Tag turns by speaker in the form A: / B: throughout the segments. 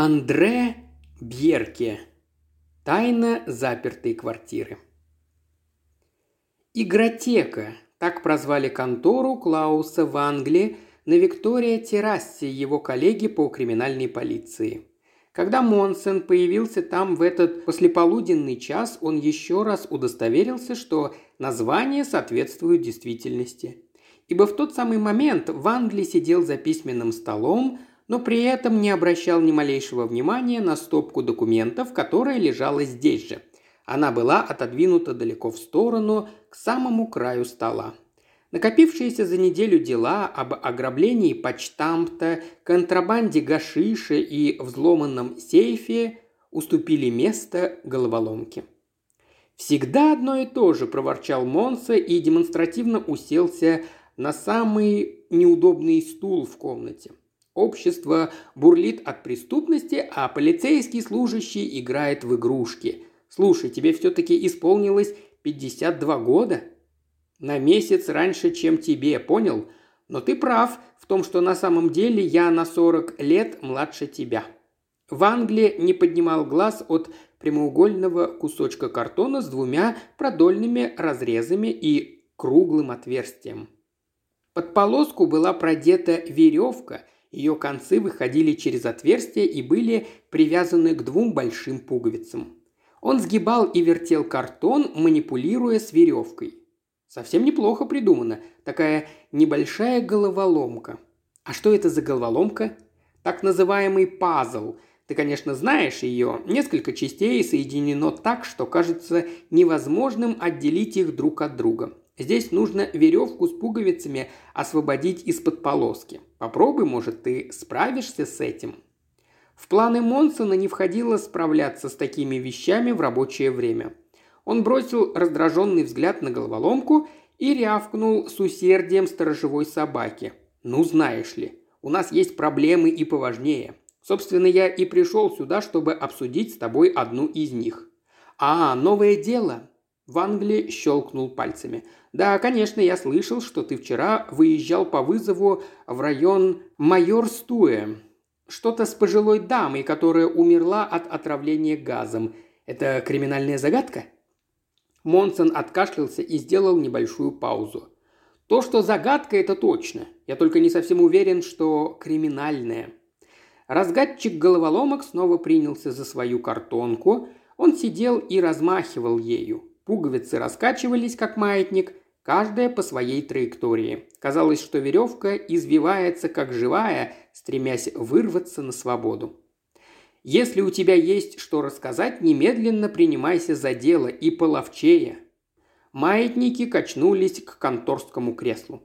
A: Андре Бьерке. Тайна запертой квартиры. Игротека. Так прозвали контору Клауса в Англии на Виктория террасе его коллеги по криминальной полиции. Когда Монсен появился там в этот послеполуденный час, он еще раз удостоверился, что название соответствует действительности. Ибо в тот самый момент в Англии сидел за письменным столом, но при этом не обращал ни малейшего внимания на стопку документов, которая лежала здесь же. Она была отодвинута далеко в сторону, к самому краю стола. Накопившиеся за неделю дела об ограблении почтамта, контрабанде гашиша и взломанном сейфе уступили место головоломке. «Всегда одно и то же», – проворчал Монса и демонстративно уселся на самый неудобный стул в комнате. Общество бурлит от преступности, а полицейский служащий играет в игрушки. Слушай, тебе все-таки исполнилось 52 года? На месяц раньше, чем тебе, понял? Но ты прав в том, что на самом деле я на 40 лет младше тебя. В Англии не поднимал глаз от прямоугольного кусочка картона с двумя продольными разрезами и круглым отверстием. Под полоску была продета веревка – ее концы выходили через отверстие и были привязаны к двум большим пуговицам. Он сгибал и вертел картон, манипулируя с веревкой. Совсем неплохо придумано. Такая небольшая головоломка. А что это за головоломка? Так называемый пазл. Ты, конечно, знаешь ее. Несколько частей соединено так, что кажется невозможным отделить их друг от друга. Здесь нужно веревку с пуговицами освободить из-под полоски. Попробуй, может, ты справишься с этим. В планы Монсона не входило справляться с такими вещами в рабочее время. Он бросил раздраженный взгляд на головоломку и рявкнул с усердием сторожевой собаки. «Ну, знаешь ли, у нас есть проблемы и поважнее. Собственно, я и пришел сюда, чтобы обсудить с тобой одну из них». «А, новое дело», в Англии щелкнул пальцами. «Да, конечно, я слышал, что ты вчера выезжал по вызову в район Майор Стуэ. Что-то с пожилой дамой, которая умерла от отравления газом. Это криминальная загадка?» Монсон откашлялся и сделал небольшую паузу. «То, что загадка, это точно. Я только не совсем уверен, что криминальная». Разгадчик головоломок снова принялся за свою картонку. Он сидел и размахивал ею. Пуговицы раскачивались, как маятник, каждая по своей траектории. Казалось, что веревка извивается, как живая, стремясь вырваться на свободу. Если у тебя есть что рассказать, немедленно принимайся за дело и половчее. Маятники качнулись к конторскому креслу.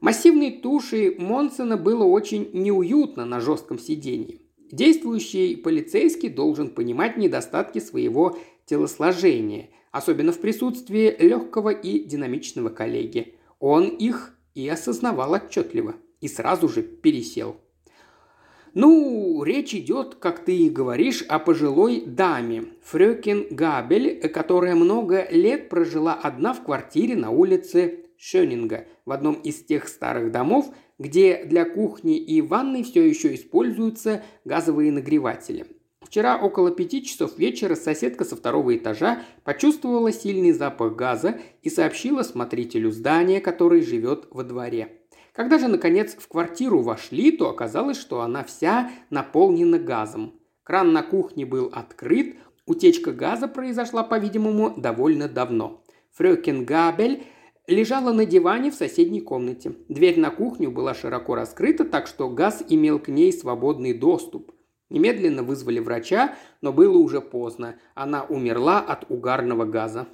A: Массивной тушей Монсона было очень неуютно на жестком сиденье. Действующий полицейский должен понимать недостатки своего телосложения, особенно в присутствии легкого и динамичного коллеги. Он их и осознавал отчетливо, и сразу же пересел. Ну, речь идет, как ты и говоришь, о пожилой даме, Фрёкин Габель, которая много лет прожила одна в квартире на улице Шёнинга, в одном из тех старых домов, где для кухни и ванной все еще используются газовые нагреватели. Вчера около пяти часов вечера соседка со второго этажа почувствовала сильный запах газа и сообщила смотрителю здания, который живет во дворе. Когда же, наконец, в квартиру вошли, то оказалось, что она вся наполнена газом. Кран на кухне был открыт, утечка газа произошла, по-видимому, довольно давно. Фрёкин Габель лежала на диване в соседней комнате. Дверь на кухню была широко раскрыта, так что газ имел к ней свободный доступ. Немедленно вызвали врача, но было уже поздно. Она умерла от угарного газа.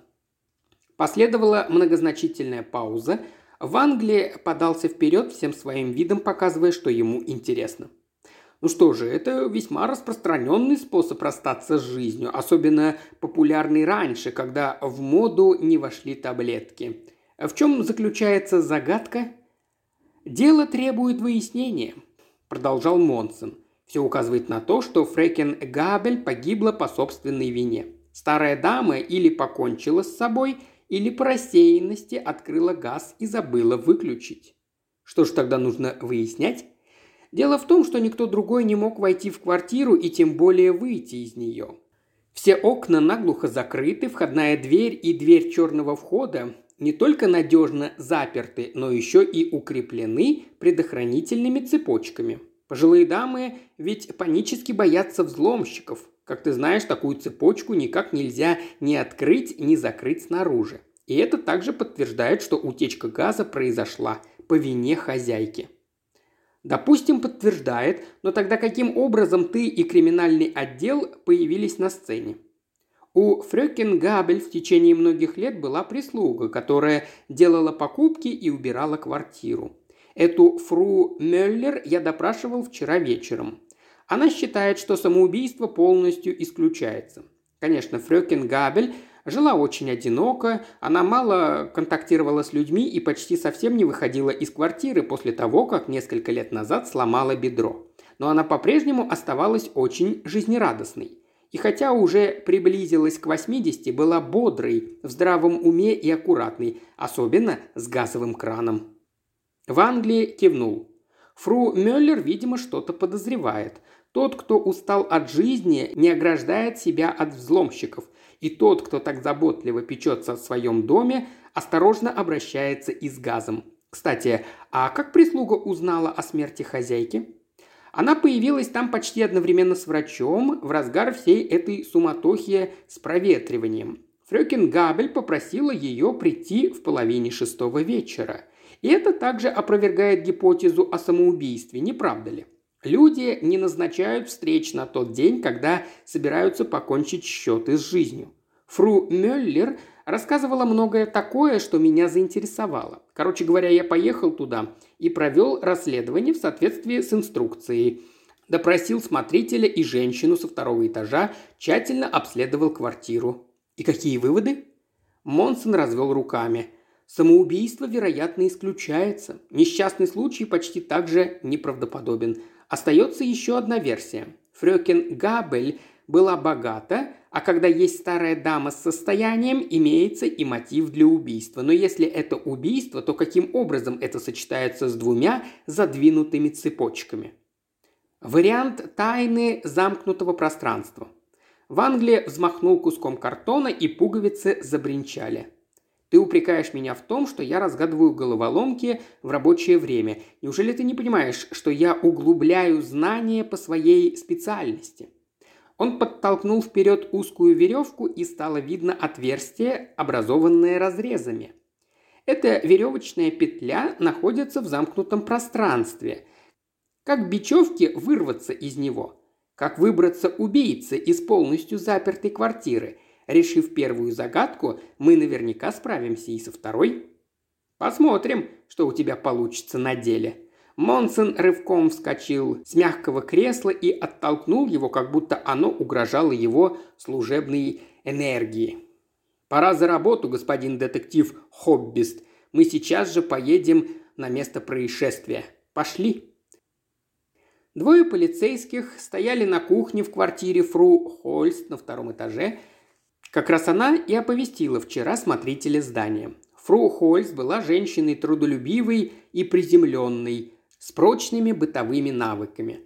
A: Последовала многозначительная пауза. В Англии подался вперед всем своим видом, показывая, что ему интересно. Ну что же, это весьма распространенный способ расстаться с жизнью, особенно популярный раньше, когда в моду не вошли таблетки. В чем заключается загадка? Дело требует выяснения, продолжал Монсон. Все указывает на то, что Фрекен Габель погибла по собственной вине. Старая дама или покончила с собой, или по рассеянности открыла газ и забыла выключить. Что ж тогда нужно выяснять? Дело в том, что никто другой не мог войти в квартиру и тем более выйти из нее. Все окна наглухо закрыты, входная дверь и дверь черного входа не только надежно заперты, но еще и укреплены предохранительными цепочками. Пожилые дамы ведь панически боятся взломщиков. Как ты знаешь, такую цепочку никак нельзя ни открыть, ни закрыть снаружи. И это также подтверждает, что утечка газа произошла по вине хозяйки. Допустим, подтверждает, но тогда каким образом ты и криминальный отдел появились на сцене? У Фрёкингабель в течение многих лет была прислуга, которая делала покупки и убирала квартиру. Эту фру Мюллер я допрашивал вчера вечером. Она считает, что самоубийство полностью исключается. Конечно, Фрёкингабель Жила очень одиноко, она мало контактировала с людьми и почти совсем не выходила из квартиры после того, как несколько лет назад сломала бедро. Но она по-прежнему оставалась очень жизнерадостной. И хотя уже приблизилась к 80, была бодрой, в здравом уме и аккуратной, особенно с газовым краном. В Англии кивнул. Фру Мюллер, видимо, что-то подозревает. Тот, кто устал от жизни, не ограждает себя от взломщиков – и тот, кто так заботливо печется о своем доме, осторожно обращается и с газом. Кстати, а как прислуга узнала о смерти хозяйки? Она появилась там почти одновременно с врачом в разгар всей этой суматохи с проветриванием. Фрёкин Габель попросила ее прийти в половине шестого вечера. И это также опровергает гипотезу о самоубийстве, не правда ли? Люди не назначают встреч на тот день, когда собираются покончить счеты с жизнью. Фру Мюллер рассказывала многое такое, что меня заинтересовало. Короче говоря, я поехал туда и провел расследование в соответствии с инструкцией. Допросил смотрителя и женщину со второго этажа, тщательно обследовал квартиру. И какие выводы? Монсон развел руками. Самоубийство, вероятно, исключается. Несчастный случай почти так же неправдоподобен. Остается еще одна версия. Фрёкен Габель была богата, а когда есть старая дама с состоянием, имеется и мотив для убийства. Но если это убийство, то каким образом это сочетается с двумя задвинутыми цепочками? Вариант тайны замкнутого пространства. В Англии взмахнул куском картона, и пуговицы забринчали. Ты упрекаешь меня в том, что я разгадываю головоломки в рабочее время. Неужели ты не понимаешь, что я углубляю знания по своей специальности?» Он подтолкнул вперед узкую веревку, и стало видно отверстие, образованное разрезами. Эта веревочная петля находится в замкнутом пространстве. Как бечевки вырваться из него? Как выбраться убийце из полностью запертой квартиры – Решив первую загадку, мы наверняка справимся и со второй. Посмотрим, что у тебя получится на деле. Монсон рывком вскочил с мягкого кресла и оттолкнул его, как будто оно угрожало его служебной энергии. «Пора за работу, господин детектив Хоббист. Мы сейчас же поедем на место происшествия. Пошли!» Двое полицейских стояли на кухне в квартире Фру Хольст на втором этаже как раз она и оповестила вчера смотрителя здания. Фру Хольц была женщиной трудолюбивой и приземленной, с прочными бытовыми навыками.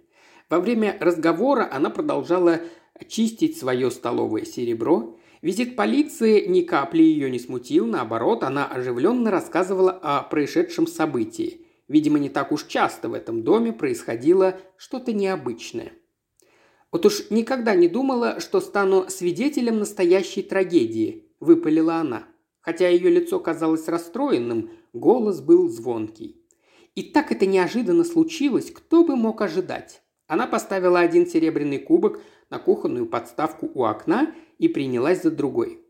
A: Во время разговора она продолжала чистить свое столовое серебро. Визит полиции ни капли ее не смутил, наоборот, она оживленно рассказывала о происшедшем событии. Видимо, не так уж часто в этом доме происходило что-то необычное – вот уж никогда не думала, что стану свидетелем настоящей трагедии», – выпалила она. Хотя ее лицо казалось расстроенным, голос был звонкий. И так это неожиданно случилось, кто бы мог ожидать. Она поставила один серебряный кубок на кухонную подставку у окна и принялась за другой.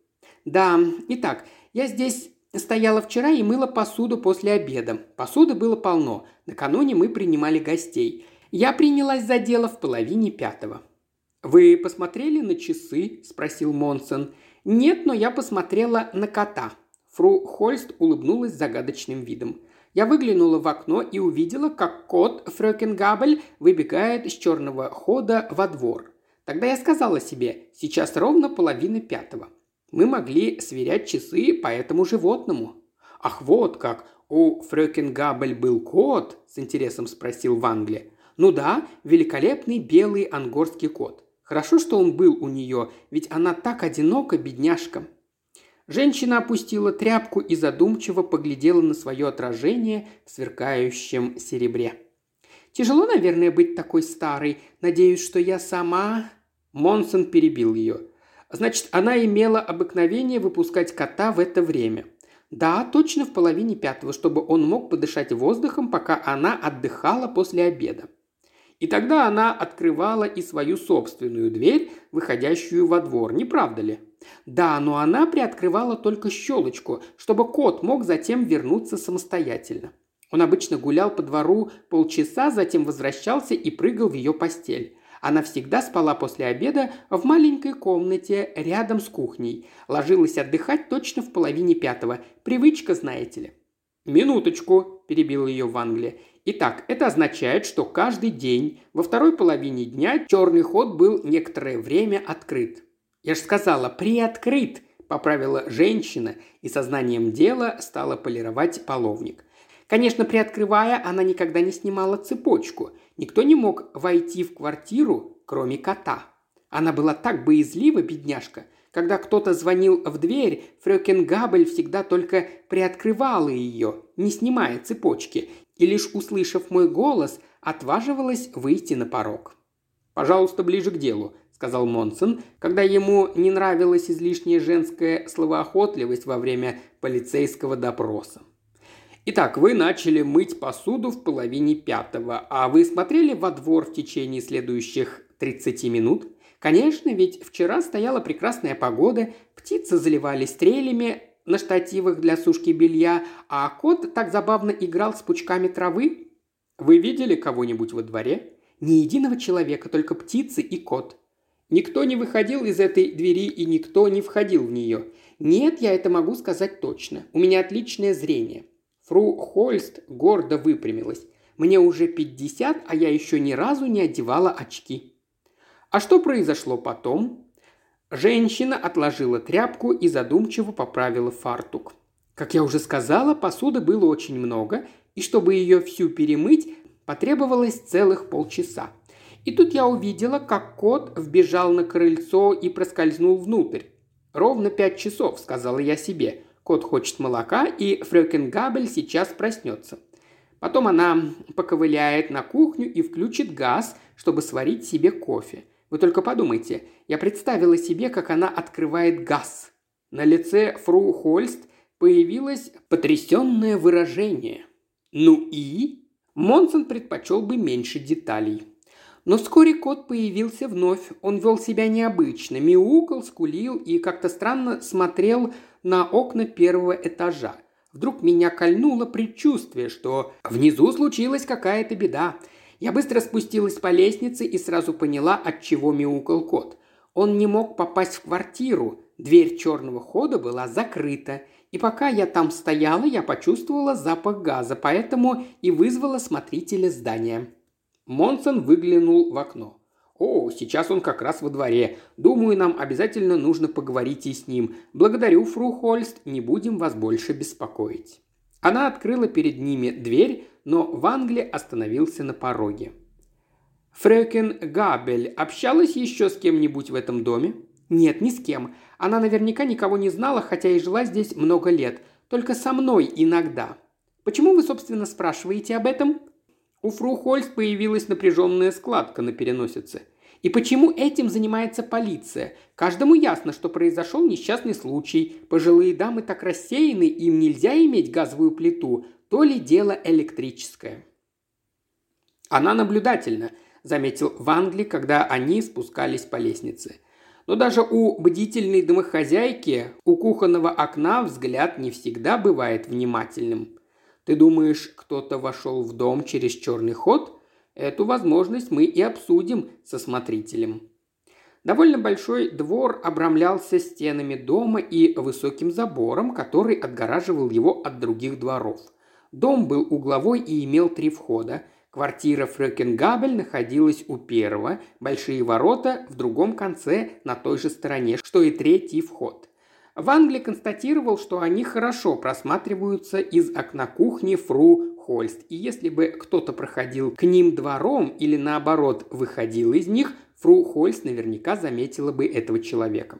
A: «Да, итак, я здесь стояла вчера и мыла посуду после обеда. Посуды было полно. Накануне мы принимали гостей. Я принялась за дело в половине пятого. «Вы посмотрели на часы?» – спросил Монсон. «Нет, но я посмотрела на кота». Фру Хольст улыбнулась загадочным видом. Я выглянула в окно и увидела, как кот Фрёкенгабель выбегает из черного хода во двор. Тогда я сказала себе, сейчас ровно половина пятого. Мы могли сверять часы по этому животному. «Ах, вот как! У Фрёкенгабель был кот?» – с интересом спросил Вангли. Ну да, великолепный белый ангорский кот. Хорошо, что он был у нее, ведь она так одинока, бедняжка. Женщина опустила тряпку и задумчиво поглядела на свое отражение в сверкающем серебре. «Тяжело, наверное, быть такой старой. Надеюсь, что я сама...» Монсон перебил ее. «Значит, она имела обыкновение выпускать кота в это время. Да, точно в половине пятого, чтобы он мог подышать воздухом, пока она отдыхала после обеда. И тогда она открывала и свою собственную дверь, выходящую во двор, не правда ли? Да, но она приоткрывала только щелочку, чтобы кот мог затем вернуться самостоятельно. Он обычно гулял по двору полчаса, затем возвращался и прыгал в ее постель. Она всегда спала после обеда в маленькой комнате рядом с кухней. Ложилась отдыхать точно в половине пятого. Привычка, знаете ли. «Минуточку», – перебил ее в Англии. Итак, это означает, что каждый день во второй половине дня черный ход был некоторое время открыт. Я же сказала, приоткрыт, поправила женщина и сознанием дела стала полировать половник. Конечно, приоткрывая, она никогда не снимала цепочку. Никто не мог войти в квартиру, кроме кота. Она была так боязлива, бедняжка. Когда кто-то звонил в дверь, Фрёкен Габель всегда только приоткрывала ее, не снимая цепочки, и лишь услышав мой голос, отваживалась выйти на порог. «Пожалуйста, ближе к делу», – сказал Монсон, когда ему не нравилась излишняя женская словоохотливость во время полицейского допроса. Итак, вы начали мыть посуду в половине пятого, а вы смотрели во двор в течение следующих 30 минут? Конечно, ведь вчера стояла прекрасная погода, птицы заливали стрелями, на штативах для сушки белья, а кот так забавно играл с пучками травы. Вы видели кого-нибудь во дворе? Ни единого человека, только птицы и кот. Никто не выходил из этой двери и никто не входил в нее. Нет, я это могу сказать точно. У меня отличное зрение. Фру Хольст гордо выпрямилась. Мне уже пятьдесят, а я еще ни разу не одевала очки. А что произошло потом? Женщина отложила тряпку и задумчиво поправила фартук. Как я уже сказала, посуды было очень много, и чтобы ее всю перемыть, потребовалось целых полчаса. И тут я увидела, как кот вбежал на крыльцо и проскользнул внутрь. «Ровно пять часов», — сказала я себе. Кот хочет молока, и Фрёкен Габель сейчас проснется. Потом она поковыляет на кухню и включит газ, чтобы сварить себе кофе. Вы только подумайте, я представила себе, как она открывает газ. На лице фру Хольст появилось потрясенное выражение. Ну и? Монсон предпочел бы меньше деталей. Но вскоре кот появился вновь. Он вел себя необычно, мяукал, скулил и как-то странно смотрел на окна первого этажа. Вдруг меня кольнуло предчувствие, что внизу случилась какая-то беда. Я быстро спустилась по лестнице и сразу поняла, от чего мяукал кот. Он не мог попасть в квартиру, дверь черного хода была закрыта, и пока я там стояла, я почувствовала запах газа, поэтому и вызвала смотрителя здания. Монсон выглянул в окно. «О, сейчас он как раз во дворе. Думаю, нам обязательно нужно поговорить и с ним. Благодарю, фру Хольст, не будем вас больше беспокоить». Она открыла перед ними дверь, но в Англии остановился на пороге. «Фрёкен Габель общалась еще с кем-нибудь в этом доме?» «Нет, ни с кем. Она наверняка никого не знала, хотя и жила здесь много лет. Только со мной иногда. Почему вы, собственно, спрашиваете об этом?» У фру Хольст появилась напряженная складка на переносице. И почему этим занимается полиция? Каждому ясно, что произошел несчастный случай. Пожилые дамы так рассеяны, им нельзя иметь газовую плиту то ли дело электрическое. Она наблюдательна, заметил в Англии, когда они спускались по лестнице. Но даже у бдительной домохозяйки у кухонного окна взгляд не всегда бывает внимательным. Ты думаешь, кто-то вошел в дом через черный ход? Эту возможность мы и обсудим со смотрителем. Довольно большой двор обрамлялся стенами дома и высоким забором, который отгораживал его от других дворов. Дом был угловой и имел три входа. Квартира Фрёкенгабель находилась у первого, большие ворота в другом конце на той же стороне, что и третий вход. В Англии констатировал, что они хорошо просматриваются из окна кухни Фру Хольст, и если бы кто-то проходил к ним двором или наоборот выходил из них, фру Хольст наверняка заметила бы этого человека.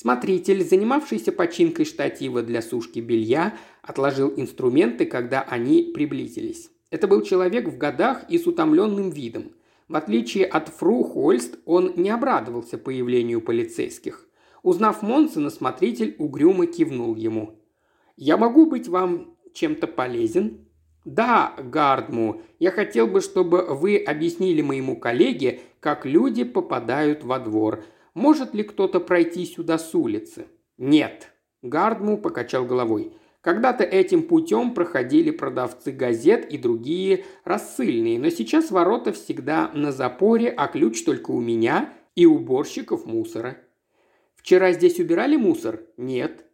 A: Смотритель, занимавшийся починкой штатива для сушки белья, отложил инструменты, когда они приблизились. Это был человек в годах и с утомленным видом. В отличие от фру Хольст, он не обрадовался появлению полицейских. Узнав Монсона, смотритель угрюмо кивнул ему. «Я могу быть вам чем-то полезен?» «Да, Гардму, я хотел бы, чтобы вы объяснили моему коллеге, как люди попадают во двор. Может ли кто-то пройти сюда с улицы? Нет. Гардму покачал головой. Когда-то этим путем проходили продавцы газет и другие рассыльные, но сейчас ворота всегда на запоре, а ключ только у меня и уборщиков мусора. Вчера здесь убирали мусор? Нет.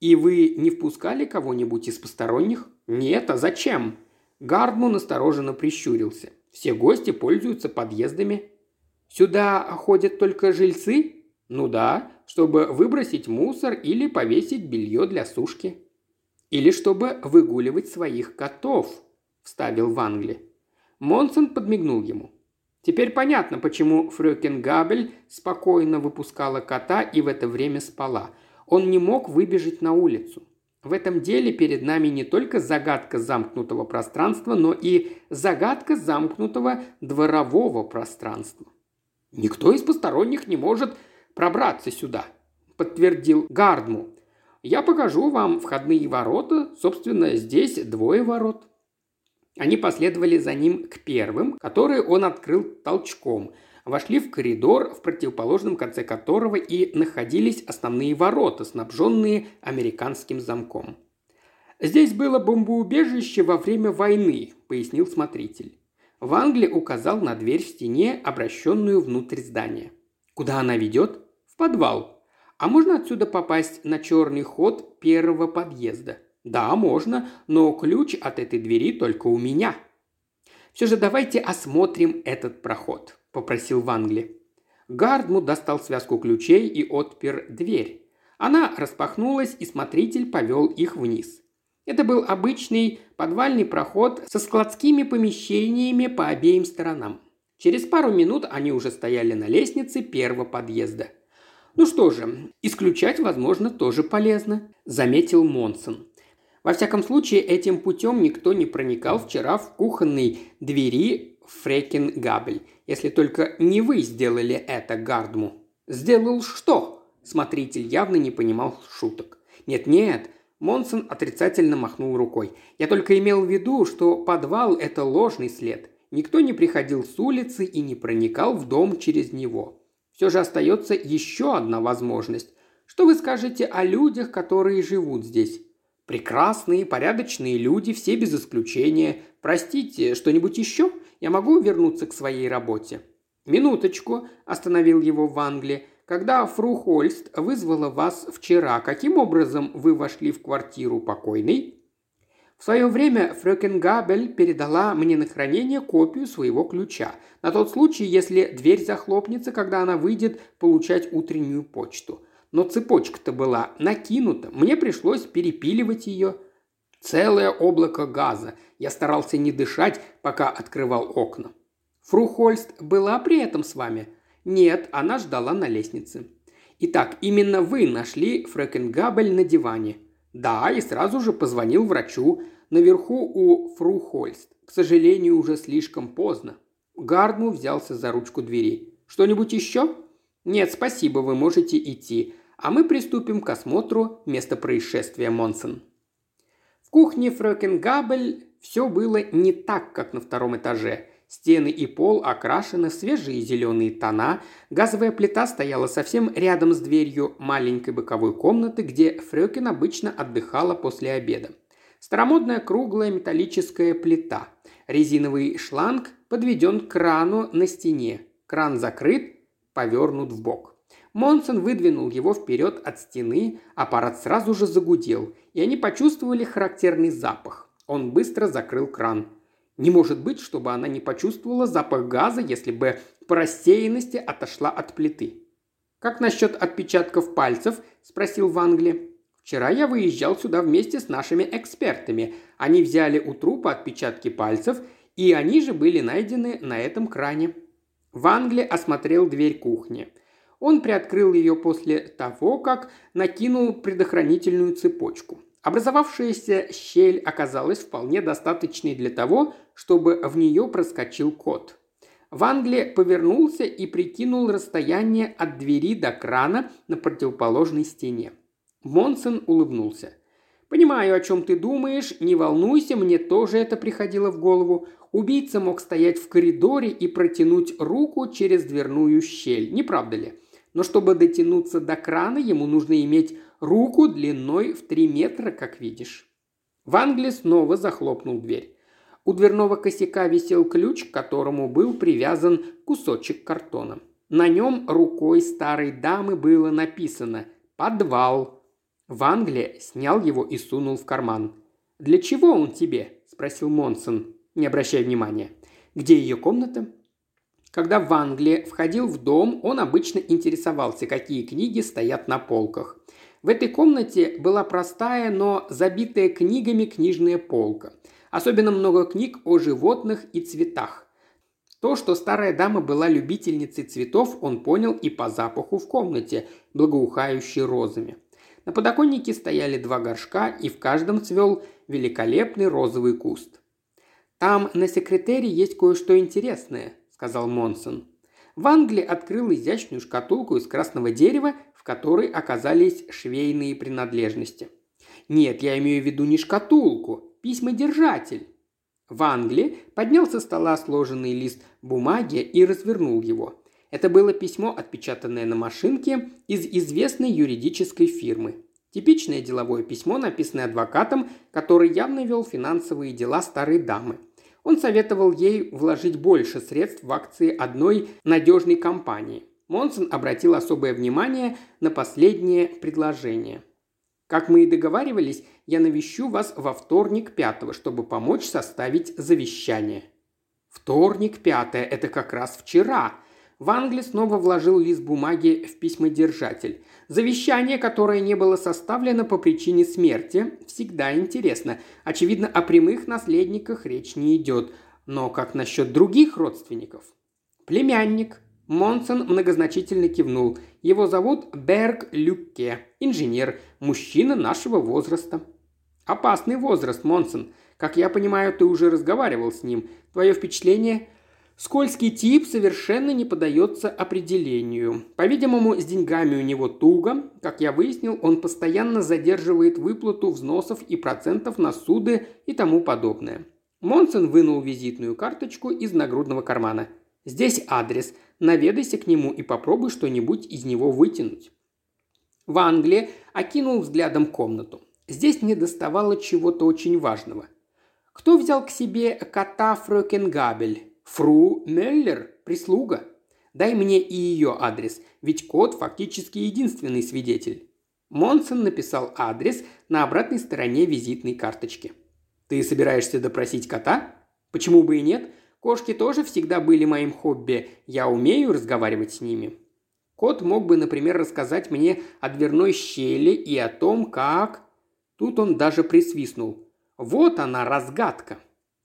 A: И вы не впускали кого-нибудь из посторонних? Нет, а зачем? Гардму настороженно прищурился. Все гости пользуются подъездами. Сюда ходят только жильцы? Ну да, чтобы выбросить мусор или повесить белье для сушки. Или чтобы выгуливать своих котов, вставил Вангли. Монсон подмигнул ему. Теперь понятно, почему Фрёкен Габель спокойно выпускала кота и в это время спала. Он не мог выбежать на улицу. В этом деле перед нами не только загадка замкнутого пространства, но и загадка замкнутого дворового пространства. «Никто из посторонних не может пробраться сюда», – подтвердил Гардму. «Я покажу вам входные ворота. Собственно, здесь двое ворот». Они последовали за ним к первым, которые он открыл толчком. Вошли в коридор, в противоположном конце которого и находились основные ворота, снабженные американским замком. «Здесь было бомбоубежище во время войны», – пояснил смотритель. Вангли указал на дверь в стене, обращенную внутрь здания. Куда она ведет? В подвал. А можно отсюда попасть на черный ход первого подъезда? Да, можно, но ключ от этой двери только у меня. Все же давайте осмотрим этот проход, попросил Вангли. Гардму достал связку ключей и отпер дверь. Она распахнулась, и смотритель повел их вниз. Это был обычный подвальный проход со складскими помещениями по обеим сторонам. Через пару минут они уже стояли на лестнице первого подъезда. «Ну что же, исключать, возможно, тоже полезно», – заметил Монсон. Во всяком случае, этим путем никто не проникал вчера в кухонной двери Фрекин Габель. Если только не вы сделали это, Гардму. «Сделал что?» Смотритель явно не понимал шуток. «Нет-нет, Монсон отрицательно махнул рукой. «Я только имел в виду, что подвал – это ложный след. Никто не приходил с улицы и не проникал в дом через него. Все же остается еще одна возможность. Что вы скажете о людях, которые живут здесь? Прекрасные, порядочные люди, все без исключения. Простите, что-нибудь еще? Я могу вернуться к своей работе?» «Минуточку», – остановил его в Англии. Когда фру Хольст вызвала вас вчера, каким образом вы вошли в квартиру покойной?» В свое время Фрёкен Габель передала мне на хранение копию своего ключа, на тот случай, если дверь захлопнется, когда она выйдет получать утреннюю почту. Но цепочка-то была накинута, мне пришлось перепиливать ее. Целое облако газа. Я старался не дышать, пока открывал окна. Фру Хольст была при этом с вами? Нет, она ждала на лестнице. Итак, именно вы нашли Фрэкенгабель на диване. Да, и сразу же позвонил врачу. Наверху у Фру Хольст. К сожалению, уже слишком поздно. Гардму взялся за ручку двери. «Что-нибудь еще?» «Нет, спасибо, вы можете идти. А мы приступим к осмотру места происшествия, Монсон». В кухне Фрёкенгабель все было не так, как на втором этаже – Стены и пол окрашены в свежие зеленые тона, газовая плита стояла совсем рядом с дверью маленькой боковой комнаты, где Фрёкин обычно отдыхала после обеда. Старомодная круглая металлическая плита. Резиновый шланг подведен к крану на стене. Кран закрыт, повернут в бок. Монсон выдвинул его вперед от стены, аппарат сразу же загудел, и они почувствовали характерный запах. Он быстро закрыл кран. Не может быть, чтобы она не почувствовала запах газа, если бы по рассеянности отошла от плиты. «Как насчет отпечатков пальцев?» – спросил Вангли. Вчера я выезжал сюда вместе с нашими экспертами. Они взяли у трупа отпечатки пальцев, и они же были найдены на этом кране». Вангли осмотрел дверь кухни. Он приоткрыл ее после того, как накинул предохранительную цепочку. Образовавшаяся щель оказалась вполне достаточной для того, чтобы в нее проскочил кот. Вангли повернулся и прикинул расстояние от двери до крана на противоположной стене. Монсон улыбнулся. «Понимаю, о чем ты думаешь. Не волнуйся, мне тоже это приходило в голову. Убийца мог стоять в коридоре и протянуть руку через дверную щель, не правда ли? Но чтобы дотянуться до крана, ему нужно иметь руку длиной в 3 метра, как видишь». Вангли снова захлопнул дверь. У дверного косяка висел ключ, к которому был привязан кусочек картона. На нем рукой старой дамы было написано «Подвал». Вангли снял его и сунул в карман. «Для чего он тебе?» – спросил Монсон, не обращая внимания. «Где ее комната?» Когда в Англии входил в дом, он обычно интересовался, какие книги стоят на полках. В этой комнате была простая, но забитая книгами книжная полка. Особенно много книг о животных и цветах. То, что старая дама была любительницей цветов, он понял и по запаху в комнате, благоухающей розами. На подоконнике стояли два горшка, и в каждом цвел великолепный розовый куст. «Там на секретаре есть кое-что интересное», – сказал Монсон. В Англии открыл изящную шкатулку из красного дерева, в которой оказались швейные принадлежности. Нет, я имею в виду не шкатулку, письмодержатель. В Англии поднял со стола сложенный лист бумаги и развернул его. Это было письмо, отпечатанное на машинке из известной юридической фирмы. Типичное деловое письмо, написанное адвокатом, который явно вел финансовые дела старой дамы. Он советовал ей вложить больше средств в акции одной надежной компании. Монсон обратил особое внимание на последнее предложение. Как мы и договаривались, я навещу вас во вторник пятого, чтобы помочь составить завещание. Вторник пятое – это как раз вчера. В Англии снова вложил лист бумаги в письмодержатель. Завещание, которое не было составлено по причине смерти, всегда интересно. Очевидно, о прямых наследниках речь не идет. Но как насчет других родственников? Племянник, Монсон многозначительно кивнул. Его зовут Берг Люкке, инженер, мужчина нашего возраста. Опасный возраст, Монсон. Как я понимаю, ты уже разговаривал с ним. Твое впечатление? Скользкий тип совершенно не поддается определению. По-видимому, с деньгами у него туго. Как я выяснил, он постоянно задерживает выплату взносов и процентов на суды и тому подобное. Монсон вынул визитную карточку из нагрудного кармана. «Здесь адрес наведайся к нему и попробуй что-нибудь из него вытянуть. В Англии окинул взглядом комнату. Здесь не доставало чего-то очень важного. Кто взял к себе кота Фрёкенгабель? Фру Меллер, прислуга. Дай мне и ее адрес, ведь кот фактически единственный свидетель. Монсон написал адрес на обратной стороне визитной карточки. «Ты собираешься допросить кота? Почему бы и нет? Кошки тоже всегда были моим хобби. Я умею разговаривать с ними. Кот мог бы, например, рассказать мне о дверной щели и о том, как... Тут он даже присвистнул. Вот она, разгадка.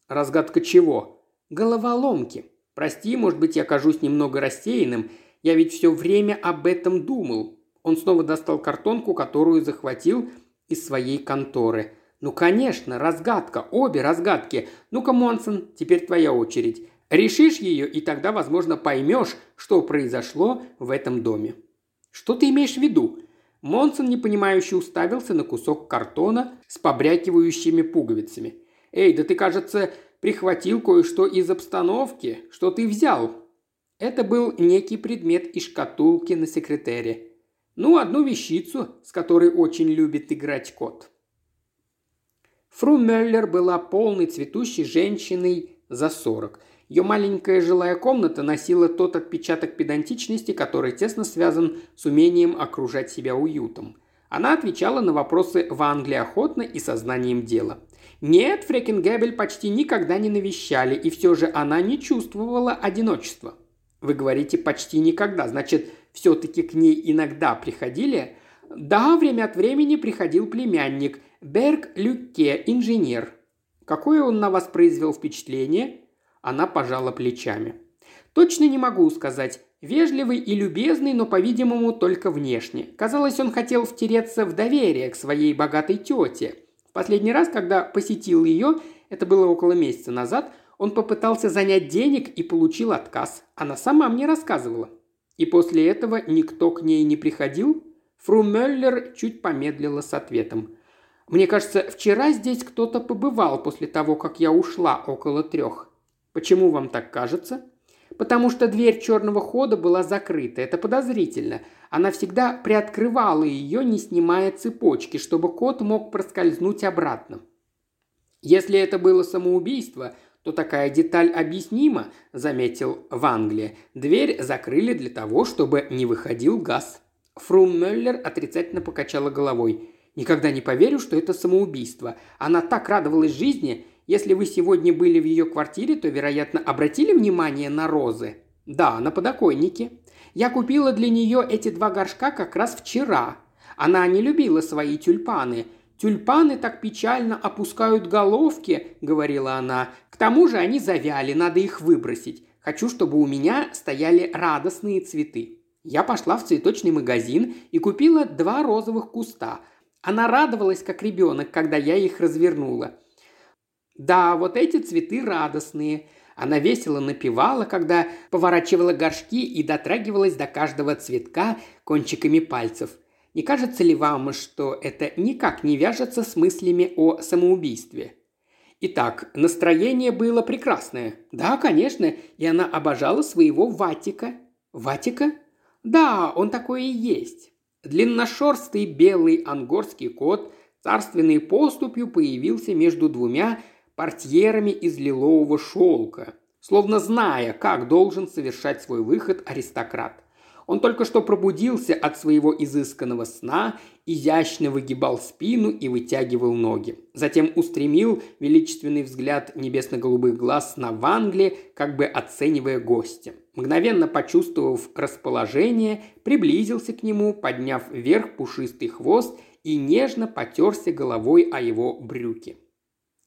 A: Разгадка чего? Головоломки. Прости, может быть, я кажусь немного рассеянным. Я ведь все время об этом думал. Он снова достал картонку, которую захватил из своей конторы. «Ну, конечно, разгадка, обе разгадки. Ну-ка, Монсон, теперь твоя очередь. Решишь ее, и тогда, возможно, поймешь, что произошло в этом доме». «Что ты имеешь в виду?» Монсон, непонимающе, уставился на кусок картона с побрякивающими пуговицами. «Эй, да ты, кажется, прихватил кое-что из обстановки. Что ты взял?» Это был некий предмет из шкатулки на секретаре. Ну, одну вещицу, с которой очень любит играть кот. Фру Меллер была полной цветущей женщиной за сорок. Ее маленькая жилая комната носила тот отпечаток педантичности, который тесно связан с умением окружать себя уютом. Она отвечала на вопросы в Англии охотно и сознанием дела. Нет, Фрекенгебель почти никогда не навещали, и все же она не чувствовала одиночества. Вы говорите «почти никогда», значит, все-таки к ней иногда приходили? Да, время от времени приходил племянник. Берг Люке, инженер. Какое он на вас произвел впечатление? Она пожала плечами. Точно не могу сказать. Вежливый и любезный, но, по-видимому, только внешне. Казалось, он хотел втереться в доверие к своей богатой тете. В последний раз, когда посетил ее, это было около месяца назад, он попытался занять денег и получил отказ. Она сама мне рассказывала. И после этого никто к ней не приходил? Фру Меллер чуть помедлила с ответом. «Мне кажется, вчера здесь кто-то побывал после того, как я ушла около трех. Почему вам так кажется?» «Потому что дверь черного хода была закрыта. Это подозрительно. Она всегда приоткрывала ее, не снимая цепочки, чтобы кот мог проскользнуть обратно. Если это было самоубийство, то такая деталь объяснима», – заметил в Англии. «Дверь закрыли для того, чтобы не выходил газ». Фру Меллер отрицательно покачала головой. «Никогда не поверю, что это самоубийство. Она так радовалась жизни. Если вы сегодня были в ее квартире, то, вероятно, обратили внимание на розы?» «Да, на подоконнике. Я купила для нее эти два горшка как раз вчера. Она не любила свои тюльпаны. «Тюльпаны так печально опускают головки», — говорила она. «К тому же они завяли, надо их выбросить. Хочу, чтобы у меня стояли радостные цветы». Я пошла в цветочный магазин и купила два розовых куста. Она радовалась, как ребенок, когда я их развернула. Да, вот эти цветы радостные. Она весело напевала, когда поворачивала горшки и дотрагивалась до каждого цветка кончиками пальцев. Не кажется ли вам, что это никак не вяжется с мыслями о самоубийстве? Итак, настроение было прекрасное. Да, конечно, и она обожала своего Ватика. Ватика? Да, он такой и есть. Длинношерстый белый ангорский кот царственной поступью появился между двумя портьерами из лилового шелка, словно зная, как должен совершать свой выход аристократ. Он только что пробудился от своего изысканного сна, изящно выгибал спину и вытягивал ноги. Затем устремил величественный взгляд небесно-голубых глаз на Вангли, как бы оценивая гостя. Мгновенно почувствовав расположение, приблизился к нему, подняв вверх пушистый хвост и нежно потерся головой о его брюки.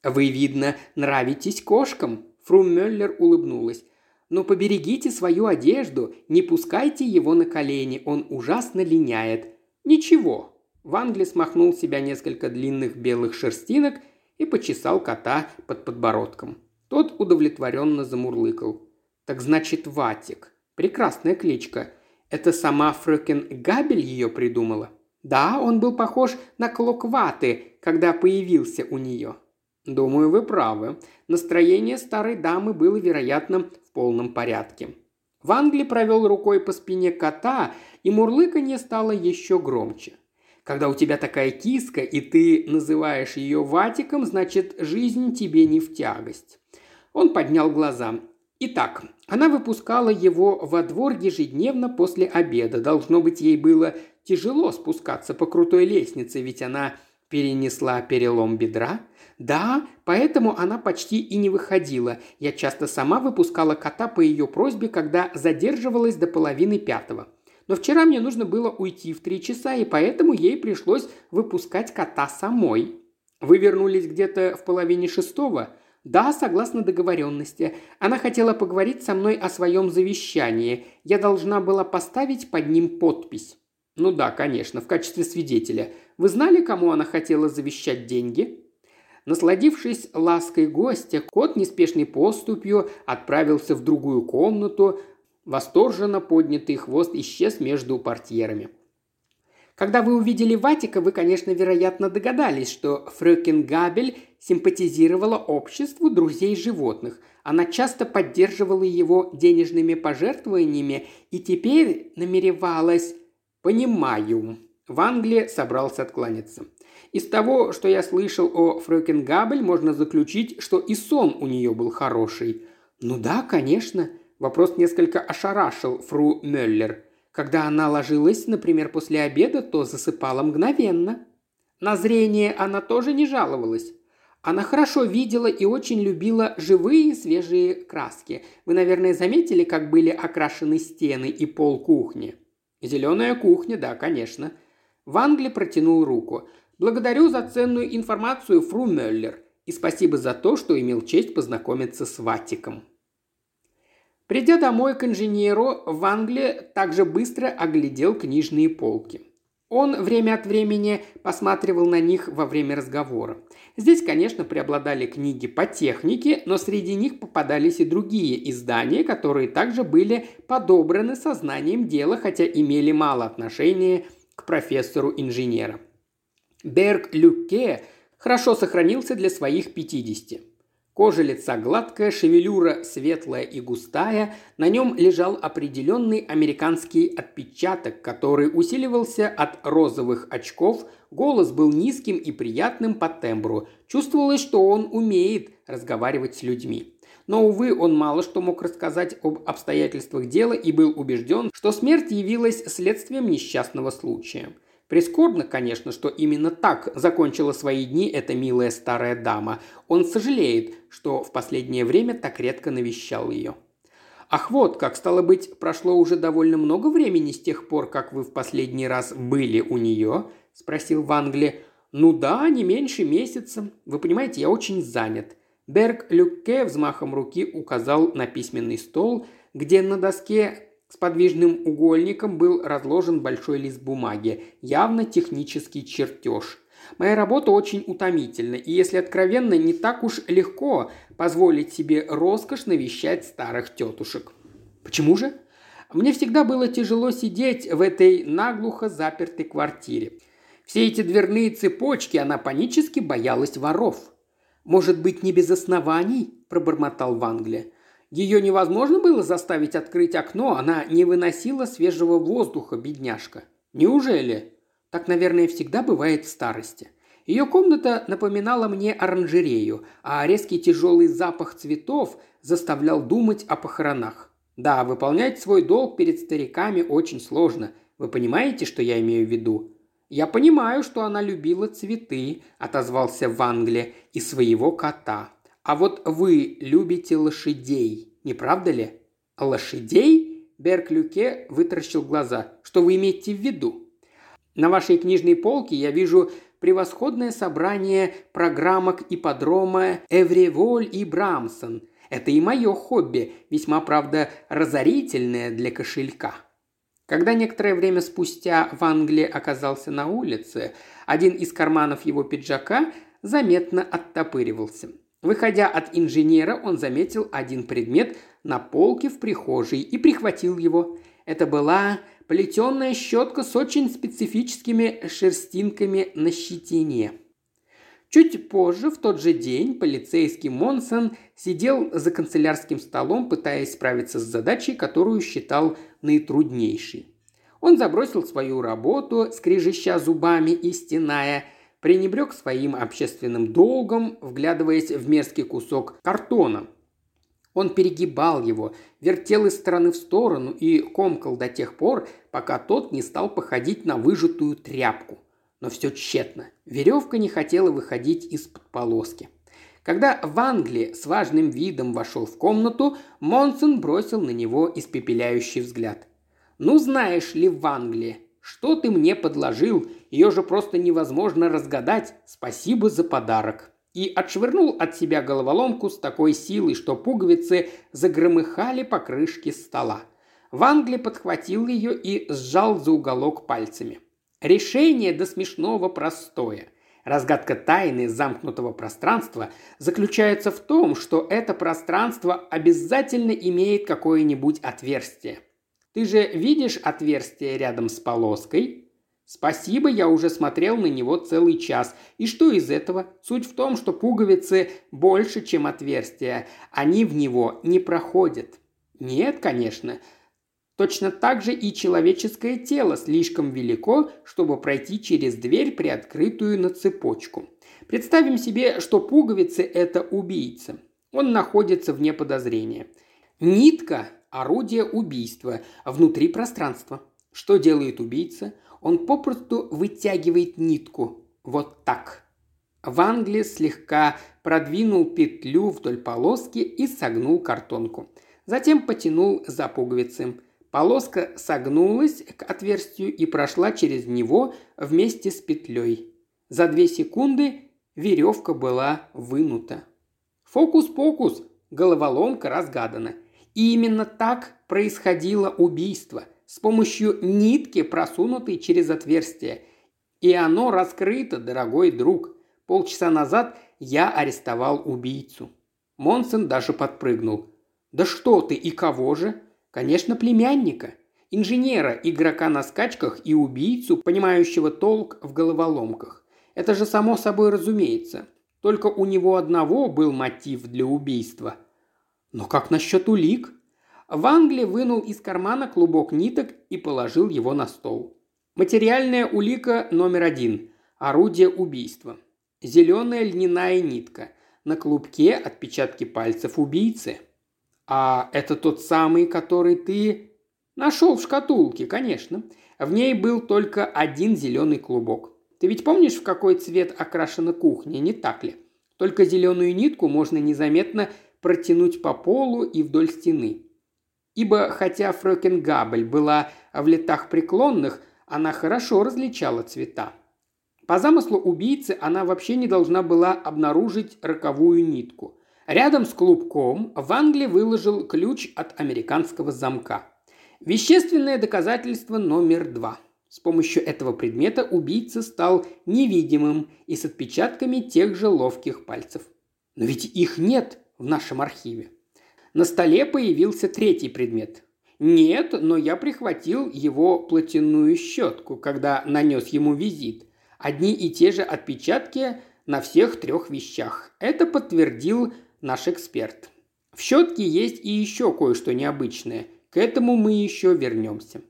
A: «Вы, видно, нравитесь кошкам?» Фру Мюллер улыбнулась. Но поберегите свою одежду, не пускайте его на колени, он ужасно линяет. Ничего. Вангли смахнул с себя несколько длинных белых шерстинок и почесал кота под подбородком. Тот удовлетворенно замурлыкал. Так значит, Ватик. Прекрасная кличка. Это сама Фрöken Габель ее придумала? Да, он был похож на клок ваты, когда появился у нее. Думаю, вы правы. Настроение старой дамы было, вероятно, полном порядке. Вангли провел рукой по спине кота, и мурлыканье стало еще громче. Когда у тебя такая киска, и ты называешь ее Ватиком, значит, жизнь тебе не в тягость. Он поднял глаза. Итак, она выпускала его во двор ежедневно после обеда. Должно быть, ей было тяжело спускаться по крутой лестнице, ведь она перенесла перелом бедра – да, поэтому она почти и не выходила. Я часто сама выпускала кота по ее просьбе, когда задерживалась до половины пятого. Но вчера мне нужно было уйти в три часа, и поэтому ей пришлось выпускать кота самой. Вы вернулись где-то в половине шестого? Да, согласно договоренности. Она хотела поговорить со мной о своем завещании. Я должна была поставить под ним подпись. Ну да, конечно, в качестве свидетеля. Вы знали, кому она хотела завещать деньги? Насладившись лаской гостя, кот неспешной поступью отправился в другую комнату, восторженно поднятый хвост исчез между портьерами. Когда вы увидели Ватика, вы, конечно, вероятно догадались, что Фрёкин Габель симпатизировала обществу друзей животных. Она часто поддерживала его денежными пожертвованиями и теперь намеревалась «Понимаю». В Англии собрался откланяться. Из того, что я слышал о Фрёкен Габель, можно заключить, что и сон у нее был хороший. Ну да, конечно. Вопрос несколько ошарашил фру Мюллер. Когда она ложилась, например, после обеда, то засыпала мгновенно. На зрение она тоже не жаловалась. Она хорошо видела и очень любила живые свежие краски. Вы, наверное, заметили, как были окрашены стены и пол кухни? Зеленая кухня, да, конечно. В Англии протянул руку. «Благодарю за ценную информацию, фру Меллер, и спасибо за то, что имел честь познакомиться с Ватиком». Придя домой к инженеру, в Англии также быстро оглядел книжные полки. Он время от времени посматривал на них во время разговора. Здесь, конечно, преобладали книги по технике, но среди них попадались и другие издания, которые также были подобраны сознанием дела, хотя имели мало отношения к профессору-инженера. Берг Люке хорошо сохранился для своих 50. Кожа лица гладкая, шевелюра светлая и густая, на нем лежал определенный американский отпечаток, который усиливался от розовых очков, голос был низким и приятным по тембру, чувствовалось, что он умеет разговаривать с людьми. Но, увы, он мало что мог рассказать об обстоятельствах дела и был убежден, что смерть явилась следствием несчастного случая. Прискорбно, конечно, что именно так закончила свои дни эта милая старая дама. Он сожалеет, что в последнее время так редко навещал ее. «Ах вот, как стало быть, прошло уже довольно много времени с тех пор, как вы в последний раз были у нее?» – спросил Вангли. «Ну да, не меньше месяца. Вы понимаете, я очень занят». Берг Люкке взмахом руки указал на письменный стол, где на доске с подвижным угольником был разложен большой лист бумаги, явно технический чертеж. Моя работа очень утомительна, и, если откровенно, не так уж легко позволить себе роскошь навещать старых тетушек. Почему же? Мне всегда было тяжело сидеть в этой наглухо запертой квартире. Все эти дверные цепочки она панически боялась воров. «Может быть, не без оснований?» – пробормотал Вангли. Ее невозможно было заставить открыть окно, она не выносила свежего воздуха, бедняжка. Неужели? Так, наверное, всегда бывает в старости. Ее комната напоминала мне оранжерею, а резкий тяжелый запах цветов заставлял думать о похоронах. Да, выполнять свой долг перед стариками очень сложно. Вы понимаете, что я имею в виду? «Я понимаю, что она любила цветы», – отозвался в Англии, – «и своего кота. А вот вы любите лошадей, не правда ли? Лошадей? Берк Люке вытаращил глаза. Что вы имеете в виду? На вашей книжной полке я вижу превосходное собрание программок ипподрома Эвреволь и Брамсон. Это и мое хобби, весьма, правда, разорительное для кошелька. Когда некоторое время спустя в Англии оказался на улице, один из карманов его пиджака заметно оттопыривался – Выходя от инженера, он заметил один предмет на полке в прихожей и прихватил его. Это была плетеная щетка с очень специфическими шерстинками на щетине. Чуть позже, в тот же день, полицейский Монсон сидел за канцелярским столом, пытаясь справиться с задачей, которую считал наитруднейшей. Он забросил свою работу, скрежеща зубами и стеная, пренебрег своим общественным долгом, вглядываясь в мерзкий кусок картона. Он перегибал его, вертел из стороны в сторону и комкал до тех пор, пока тот не стал походить на выжатую тряпку. Но все тщетно. Веревка не хотела выходить из-под полоски. Когда в Англии с важным видом вошел в комнату, Монсон бросил на него испепеляющий взгляд. «Ну знаешь ли, в Англии, что ты мне подложил? Ее же просто невозможно разгадать. Спасибо за подарок». И отшвырнул от себя головоломку с такой силой, что пуговицы загромыхали по крышке стола. Вангли подхватил ее и сжал за уголок пальцами. Решение до смешного простое. Разгадка тайны замкнутого пространства заключается в том, что это пространство обязательно имеет какое-нибудь отверстие – ты же видишь отверстие рядом с полоской? Спасибо, я уже смотрел на него целый час. И что из этого? Суть в том, что пуговицы больше, чем отверстия. Они в него не проходят. Нет, конечно. Точно так же и человеческое тело слишком велико, чтобы пройти через дверь, приоткрытую на цепочку. Представим себе, что пуговицы – это убийца. Он находится вне подозрения. Нитка орудие убийства внутри пространства. Что делает убийца? Он попросту вытягивает нитку. Вот так. В Англии слегка продвинул петлю вдоль полоски и согнул картонку. Затем потянул за пуговицы. Полоска согнулась к отверстию и прошла через него вместе с петлей. За две секунды веревка была вынута. Фокус-покус, головоломка разгадана. И именно так происходило убийство с помощью нитки, просунутой через отверстие. И оно раскрыто, дорогой друг. Полчаса назад я арестовал убийцу. Монсон даже подпрыгнул. «Да что ты и кого же?» «Конечно, племянника. Инженера, игрока на скачках и убийцу, понимающего толк в головоломках. Это же само собой разумеется. Только у него одного был мотив для убийства. Но как насчет улик? Англии вынул из кармана клубок ниток и положил его на стол. Материальная улика номер один. Орудие убийства. Зеленая льняная нитка. На клубке отпечатки пальцев убийцы. А это тот самый, который ты нашел в шкатулке, конечно. В ней был только один зеленый клубок. Ты ведь помнишь, в какой цвет окрашена кухня, не так ли? Только зеленую нитку можно незаметно протянуть по полу и вдоль стены. Ибо хотя Фрёкингабль была в летах преклонных, она хорошо различала цвета. По замыслу убийцы она вообще не должна была обнаружить роковую нитку. Рядом с клубком в Англии выложил ключ от американского замка. Вещественное доказательство номер два. С помощью этого предмета убийца стал невидимым и с отпечатками тех же ловких пальцев. Но ведь их нет в нашем архиве. На столе появился третий предмет. Нет, но я прихватил его платяную щетку, когда нанес ему визит. Одни и те же отпечатки на всех трех вещах. Это подтвердил наш эксперт. В щетке есть и еще кое-что необычное. К этому мы еще вернемся.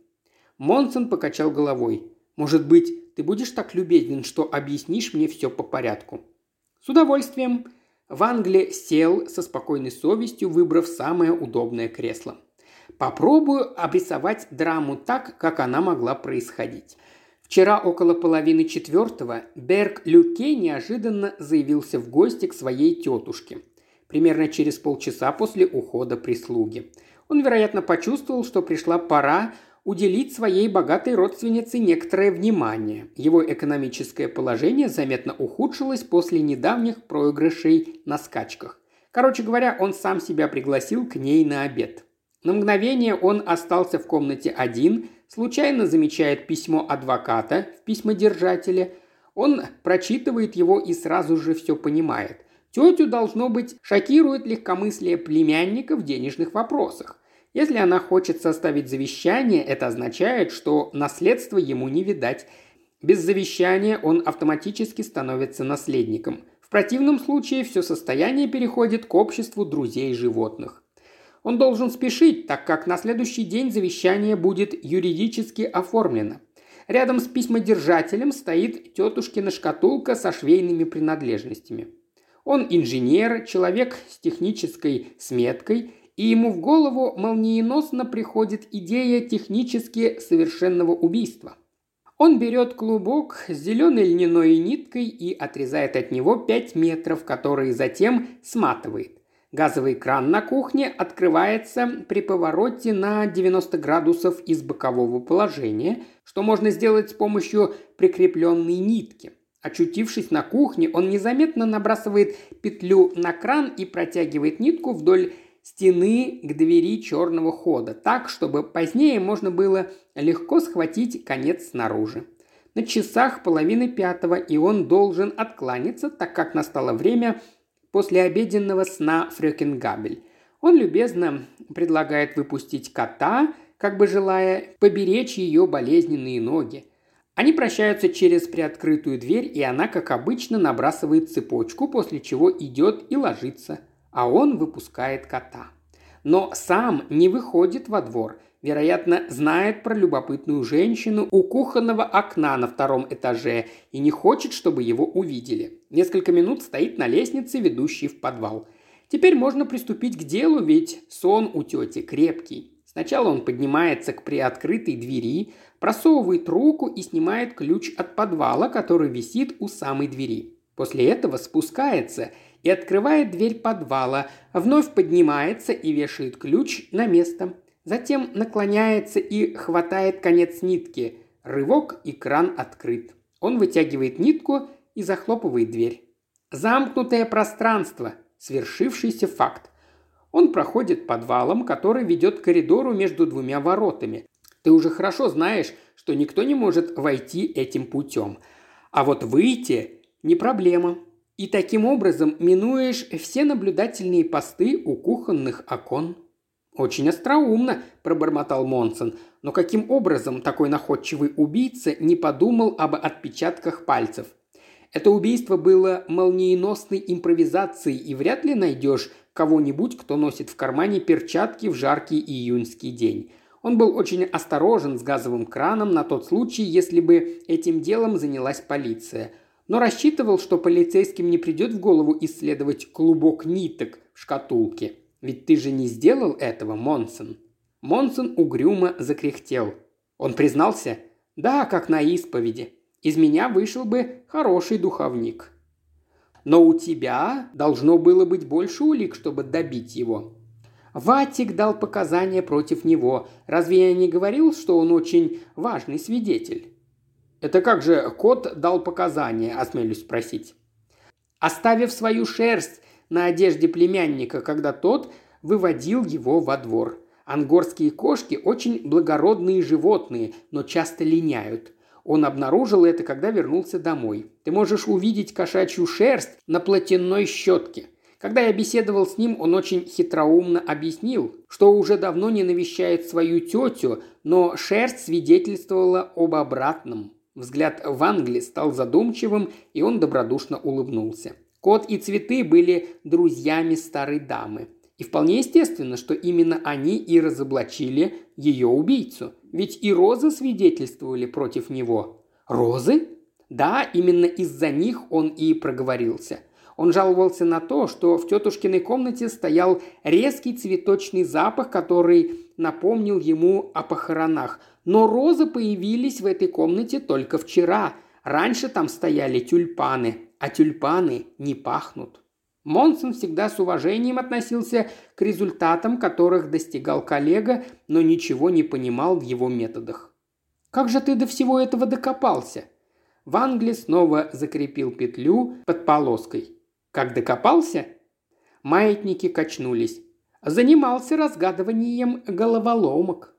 A: Монсон покачал головой. «Может быть, ты будешь так любезен, что объяснишь мне все по порядку?» «С удовольствием». В Англии сел со спокойной совестью, выбрав самое удобное кресло. Попробую обрисовать драму так, как она могла происходить. Вчера около половины четвертого Берг Люке неожиданно заявился в гости к своей тетушке – примерно через полчаса после ухода прислуги. Он, вероятно, почувствовал, что пришла пора уделить своей богатой родственнице некоторое внимание. Его экономическое положение заметно ухудшилось после недавних проигрышей на скачках. Короче говоря, он сам себя пригласил к ней на обед. На мгновение он остался в комнате один, случайно замечает письмо адвоката в письмодержателе. Он прочитывает его и сразу же все понимает. Тетю, должно быть, шокирует легкомыслие племянника в денежных вопросах. Если она хочет составить завещание, это означает, что наследство ему не видать. Без завещания он автоматически становится наследником. В противном случае все состояние переходит к обществу друзей животных. Он должен спешить, так как на следующий день завещание будет юридически оформлено. Рядом с письмодержателем стоит тетушкина шкатулка со швейными принадлежностями. Он инженер, человек с технической сметкой, и ему в голову молниеносно приходит идея технически совершенного убийства. Он берет клубок с зеленой льняной ниткой и отрезает от него 5 метров, которые затем сматывает. Газовый кран на кухне открывается при повороте на 90 градусов из бокового положения, что можно сделать с помощью прикрепленной нитки – Очутившись на кухне, он незаметно набрасывает петлю на кран и протягивает нитку вдоль стены к двери черного хода, так, чтобы позднее можно было легко схватить конец снаружи. На часах половины пятого, и он должен откланяться, так как настало время после обеденного сна Фрёкингабель. Он любезно предлагает выпустить кота, как бы желая поберечь ее болезненные ноги – они прощаются через приоткрытую дверь, и она, как обычно, набрасывает цепочку, после чего идет и ложится, а он выпускает кота. Но сам не выходит во двор, вероятно, знает про любопытную женщину у кухонного окна на втором этаже и не хочет, чтобы его увидели. Несколько минут стоит на лестнице, ведущей в подвал. Теперь можно приступить к делу, ведь сон у тети крепкий. Сначала он поднимается к приоткрытой двери, просовывает руку и снимает ключ от подвала, который висит у самой двери. После этого спускается и открывает дверь подвала, вновь поднимается и вешает ключ на место. Затем наклоняется и хватает конец нитки. Рывок и кран открыт. Он вытягивает нитку и захлопывает дверь. Замкнутое пространство. Свершившийся факт. Он проходит подвалом, который ведет к коридору между двумя воротами. Ты уже хорошо знаешь, что никто не может войти этим путем. А вот выйти – не проблема. И таким образом минуешь все наблюдательные посты у кухонных окон. «Очень остроумно», – пробормотал Монсон. «Но каким образом такой находчивый убийца не подумал об отпечатках пальцев? Это убийство было молниеносной импровизацией, и вряд ли найдешь кого-нибудь, кто носит в кармане перчатки в жаркий июньский день. Он был очень осторожен с газовым краном на тот случай, если бы этим делом занялась полиция. Но рассчитывал, что полицейским не придет в голову исследовать клубок ниток в шкатулке – ведь ты же не сделал этого, Монсон». Монсон угрюмо закряхтел. Он признался, «Да, как на исповеди. Из меня вышел бы хороший духовник». «Но у тебя должно было быть больше улик, чтобы добить его», Ватик дал показания против него. Разве я не говорил, что он очень важный свидетель?» «Это как же кот дал показания?» – осмелюсь спросить. Оставив свою шерсть на одежде племянника, когда тот выводил его во двор. Ангорские кошки очень благородные животные, но часто линяют. Он обнаружил это, когда вернулся домой. Ты можешь увидеть кошачью шерсть на платяной щетке. Когда я беседовал с ним, он очень хитроумно объяснил, что уже давно не навещает свою тетю, но шерсть свидетельствовала об обратном. Взгляд в Англии стал задумчивым, и он добродушно улыбнулся. Кот и цветы были друзьями старой дамы. И вполне естественно, что именно они и разоблачили ее убийцу. Ведь и розы свидетельствовали против него. Розы? Да, именно из-за них он и проговорился. Он жаловался на то, что в тетушкиной комнате стоял резкий цветочный запах, который напомнил ему о похоронах. Но розы появились в этой комнате только вчера. Раньше там стояли тюльпаны, а тюльпаны не пахнут. Монсон всегда с уважением относился к результатам, которых достигал коллега, но ничего не понимал в его методах. «Как же ты до всего этого докопался?» Вангли снова закрепил петлю под полоской. «Как докопался?» Маятники качнулись. «Занимался разгадыванием головоломок».